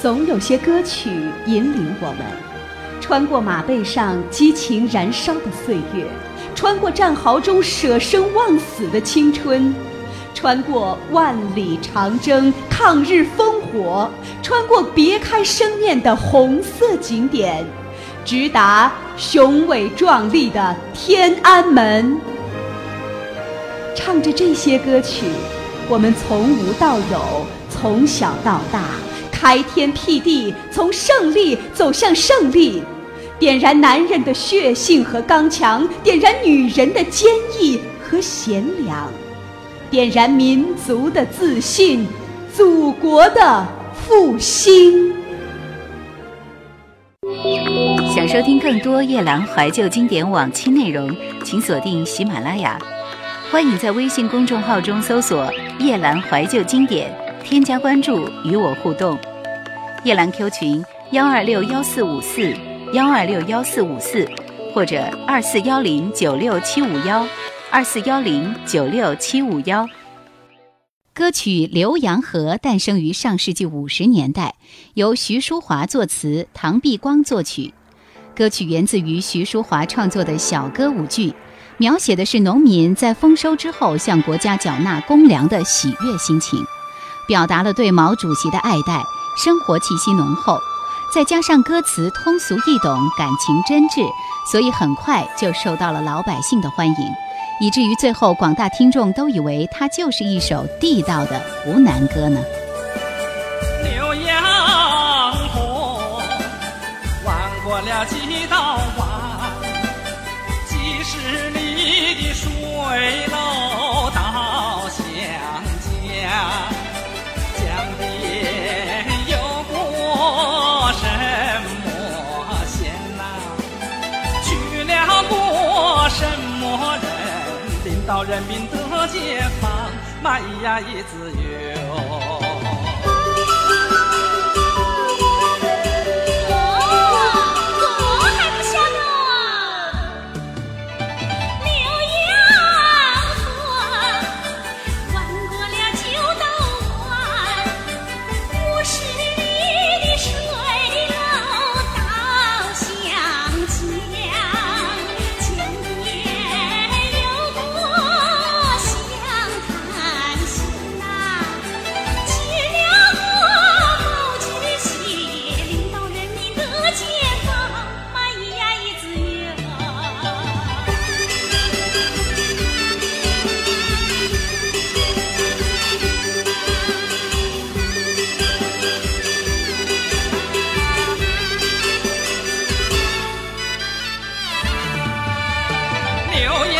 总有些歌曲引领我们，穿过马背上激情燃烧的岁月，穿过战壕中舍生忘死的青春，穿过万里长征抗日烽火，穿过别开生面的红色景点，直达雄伟壮丽的天安门。唱着这些歌曲，我们从无到有，从小到大。开天辟地，从胜利走向胜利，点燃男人的血性和刚强，点燃女人的坚毅和贤良，点燃民族的自信，祖国的复兴。想收听更多夜兰怀旧经典往期内容，请锁定喜马拉雅。欢迎在微信公众号中搜索“夜兰怀旧经典”，添加关注，与我互动。夜兰 Q 群幺二六幺四五四幺二六幺四五四，或者二四幺零九六七五幺二四幺零九六七五幺。歌曲《浏阳河》诞生于上世纪五十年代，由徐淑华作词，唐碧光作曲。歌曲源自于徐淑华创作的小歌舞剧，描写的是农民在丰收之后向国家缴纳公粮的喜悦心情，表达了对毛主席的爱戴。生活气息浓厚，再加上歌词通俗易懂、感情真挚，所以很快就受到了老百姓的欢迎，以至于最后广大听众都以为它就是一首地道的湖南歌呢。浏阳河，弯过了几道弯，几十里的水人民得解放嘛呀咿子哟牛羊。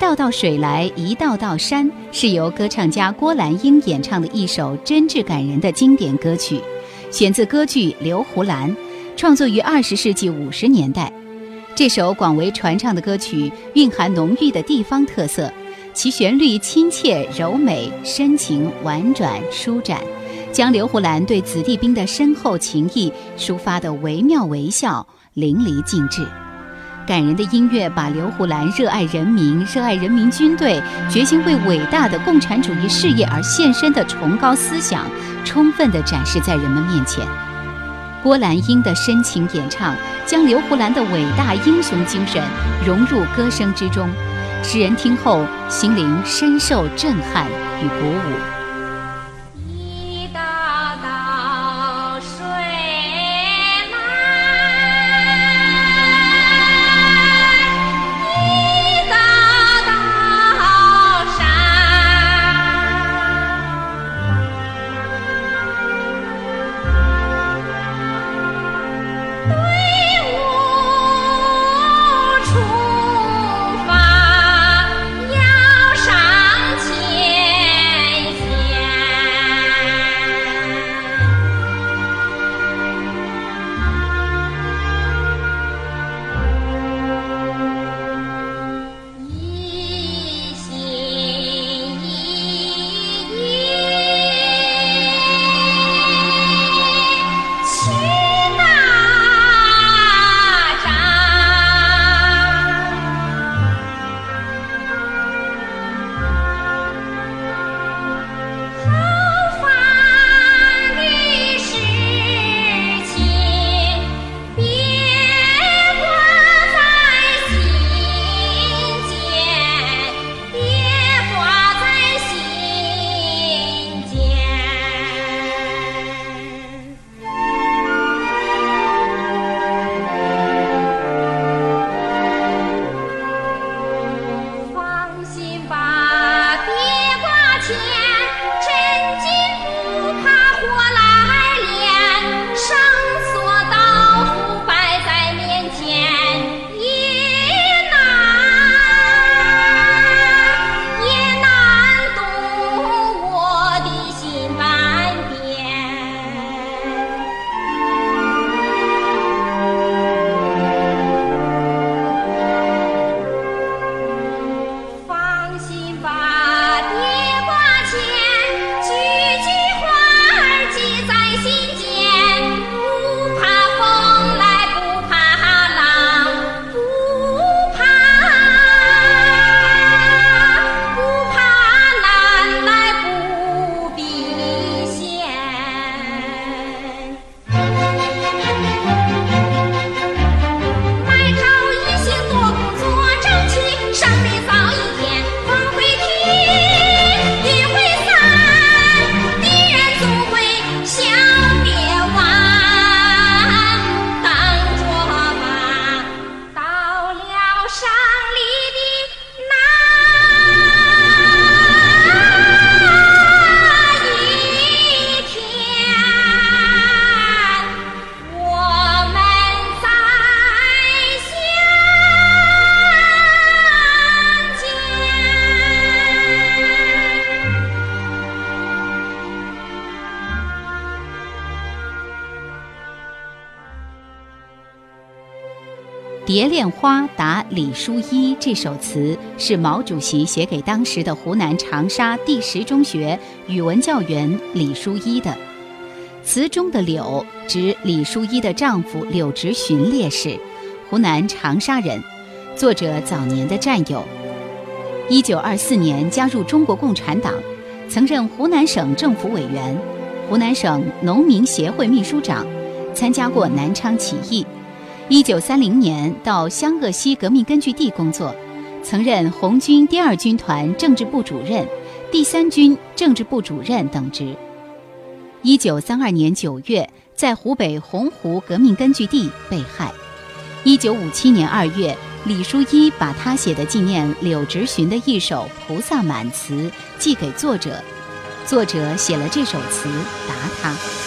道道水来一道道山是由歌唱家郭兰英演唱的一首真挚感人的经典歌曲，选自歌剧《刘胡兰》，创作于二十世纪五十年代。这首广为传唱的歌曲蕴含浓郁的地方特色，其旋律亲切柔美、深情婉转舒展，将刘胡兰对子弟兵的深厚情谊抒发得惟妙惟肖、淋漓尽致。感人的音乐把刘胡兰热爱人民、热爱人民军队、决心为伟大的共产主义事业而献身的崇高思想，充分地展示在人们面前。郭兰英的深情演唱，将刘胡兰的伟大英雄精神融入歌声之中，使人听后心灵深受震撼与鼓舞。《蝶恋花》答李淑一这首词是毛主席写给当时的湖南长沙第十中学语文教员李淑一的。词中的“柳”指李淑一的丈夫柳直荀烈士，湖南长沙人，作者早年的战友。一九二四年加入中国共产党，曾任湖南省政府委员、湖南省农民协会秘书长，参加过南昌起义。一九三零年到湘鄂西革命根据地工作，曾任红军第二军团政治部主任、第三军政治部主任等职。一九三二年九月，在湖北洪湖革命根据地被害。一九五七年二月，李书一把他写的纪念柳直荀的一首《菩萨满》词寄给作者，作者写了这首词答他。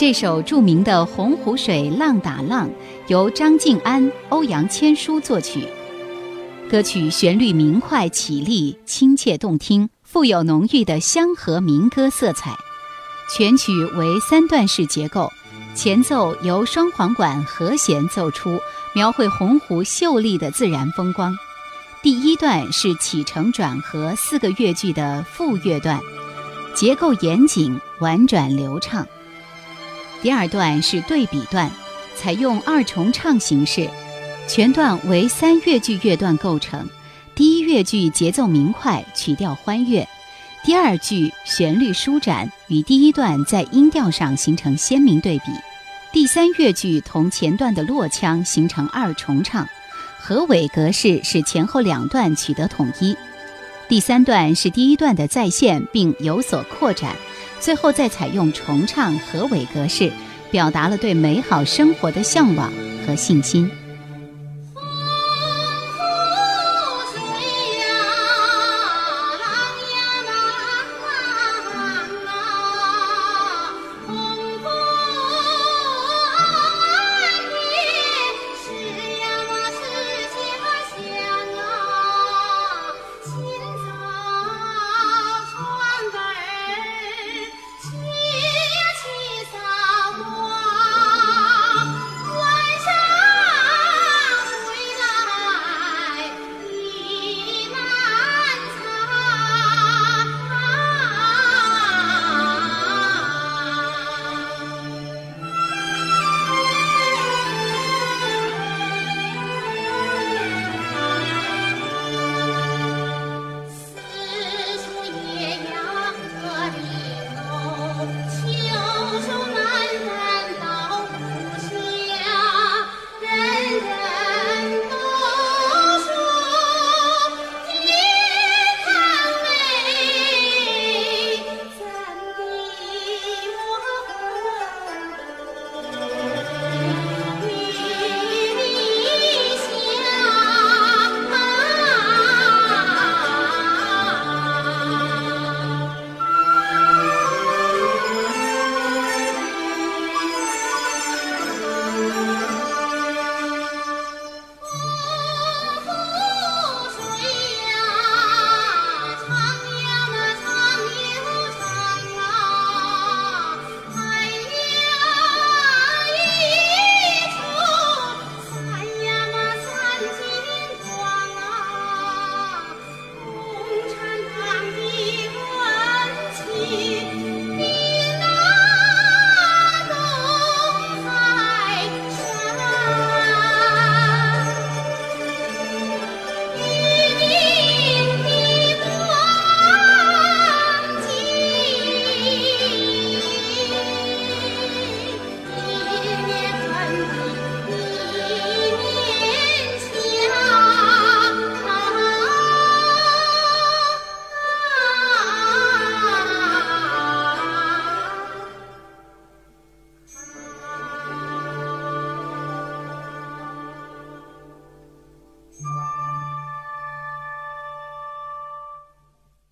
这首著名的《洪湖水浪打浪》由张敬安、欧阳千书作曲。歌曲旋律明快绮丽、亲切动听，富有浓郁的乡河民歌色彩。全曲为三段式结构，前奏由双簧管和弦奏出，描绘洪湖秀丽的自然风光。第一段是起承转合四个乐句的副乐段，结构严谨、婉转流畅。第二段是对比段，采用二重唱形式，全段为三乐句乐段构成。第一乐句节奏明快，曲调欢悦；第二句旋律舒展，与第一段在音调上形成鲜明对比。第三乐句同前段的落腔形成二重唱，合尾格式使前后两段取得统一。第三段是第一段的再现，并有所扩展。最后再采用重唱和尾格式，表达了对美好生活的向往和信心。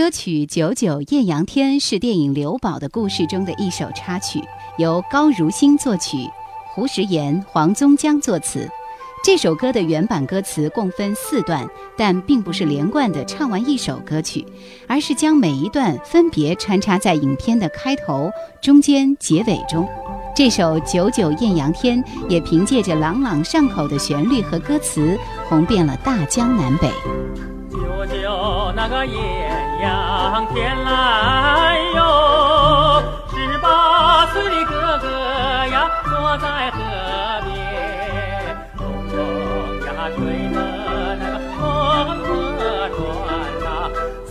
歌曲《九九艳阳天》是电影《刘宝的故事》中的一首插曲，由高如新作曲，胡石岩、黄宗江作词。这首歌的原版歌词共分四段，但并不是连贯的唱完一首歌曲，而是将每一段分别穿插在影片的开头、中间、结尾中。这首《九九艳阳天》也凭借着朗朗上口的旋律和歌词，红遍了大江南北。九九那个艳阳天来哟，十八岁的哥哥呀坐在河边，风风呀吹着那个风车转呐，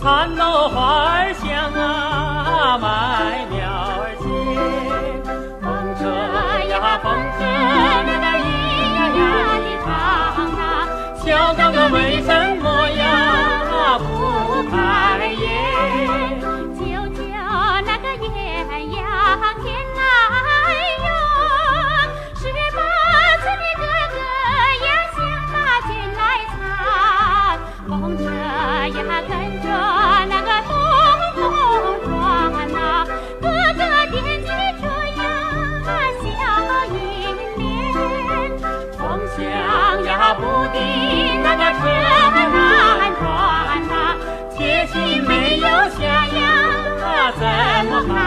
蚕豆花儿香啊麦苗儿鲜，风车呀风车那个咿呀呀的唱啊，小哥哥为什你那个车难转哪接亲没有下呀怎么办？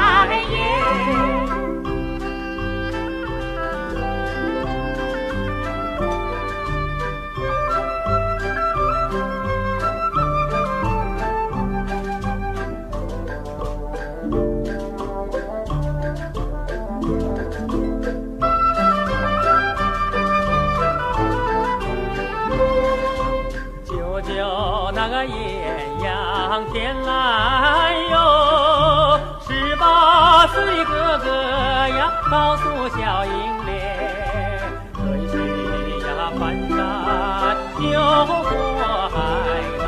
上天来哟，十八岁的哥哥呀，告诉小英莲，回去呀翻山又过海呐，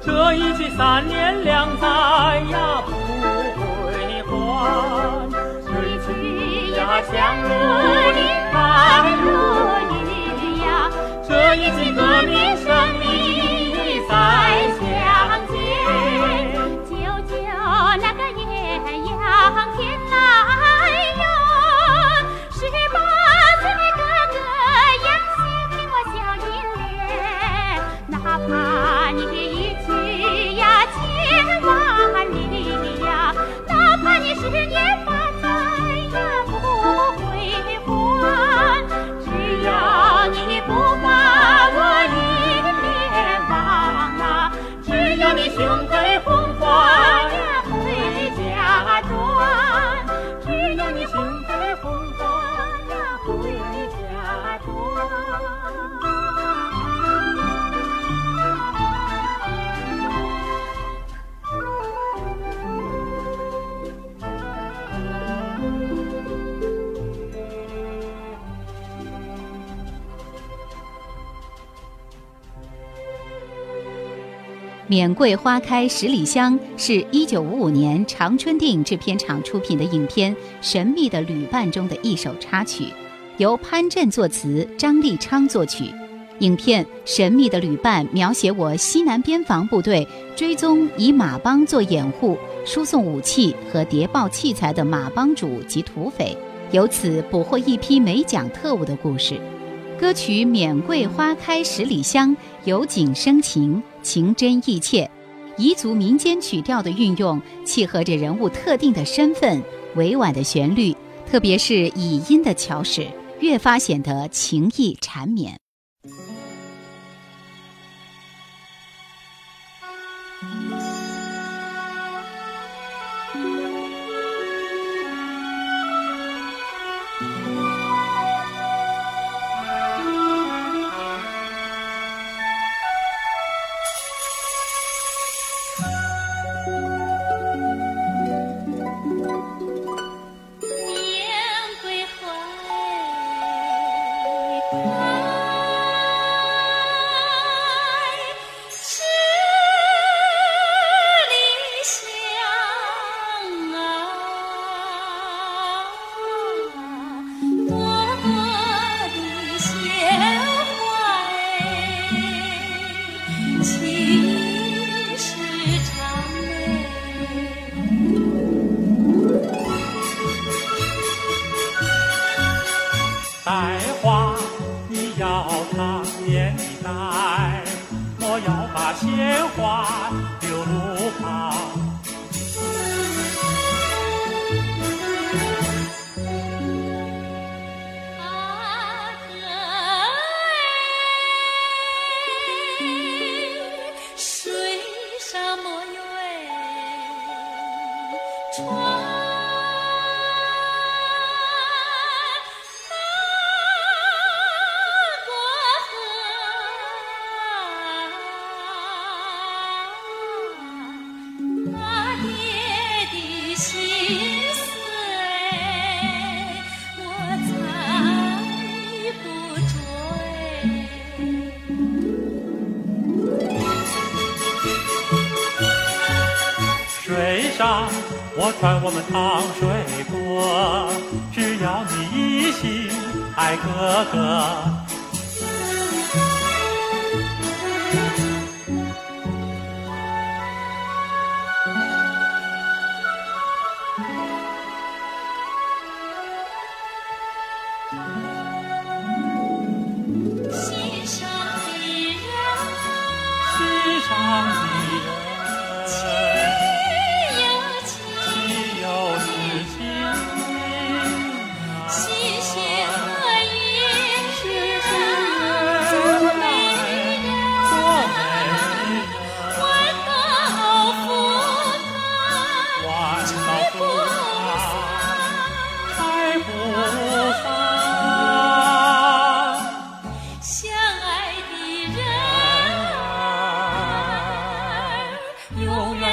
这一去三年两载呀不归还，回去呀，像如林白如玉呀，这一去革命胜免桂花开十里香是一九五五年长春电影制片厂出品的影片《神秘的旅伴》中的一首插曲，由潘震作词，张立昌作曲。影片《神秘的旅伴》描写我西南边防部队追踪以马帮做掩护、输送武器和谍报器材的马帮主及土匪，由此捕获一批美蒋特务的故事。歌曲《免桂花开十里香》由景生情，情真意切，彝族民间曲调的运用，契合着人物特定的身份，委婉的旋律，特别是以音的巧使，越发显得情意缠绵。开，十我传我们糖水过，只要你一心爱哥哥。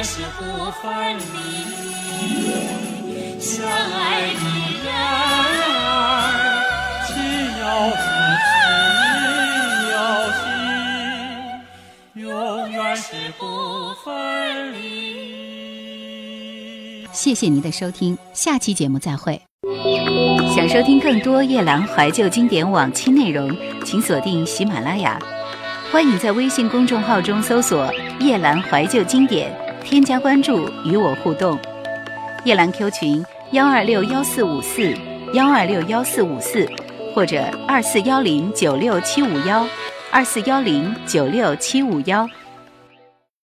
是不分离。相爱的人儿，只要彼此有心，永远是不分离。谢谢您的收听，下期节目再会。想收听更多夜兰怀旧经典往期内容，请锁定喜马拉雅。欢迎在微信公众号中搜索“夜兰怀旧经典”，添加关注与我互动。夜兰 Q 群：幺二六幺四五四幺二六幺四五四，或者二四幺零九六七五幺二四幺零九六七五幺。